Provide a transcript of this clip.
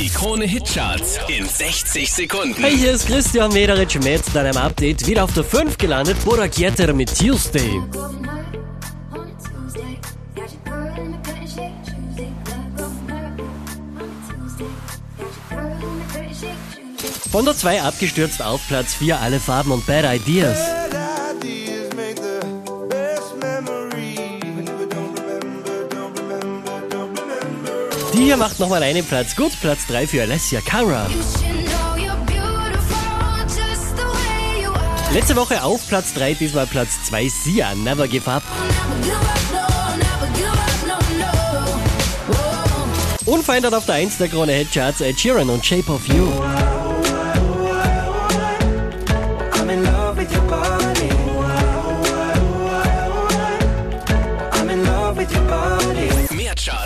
Die Krone Hitcharts in 60 Sekunden. Hey, hier ist Christian Mederitsch mit deinem Update. Wieder auf der 5 gelandet, Burak Yeter mit Tuesday. Von der 2 abgestürzt auf Platz 4 alle Farben und Bad Ideas. Die hier macht nochmal einen Platz gut, Platz 3 für Alessia Cara. Letzte Woche auf Platz 3, diesmal Platz 2 Sia, Never Give Up. Unverändert auf der 1 der Krone Hit Charts Ed Sheeran und Shape of You. I'm in love with your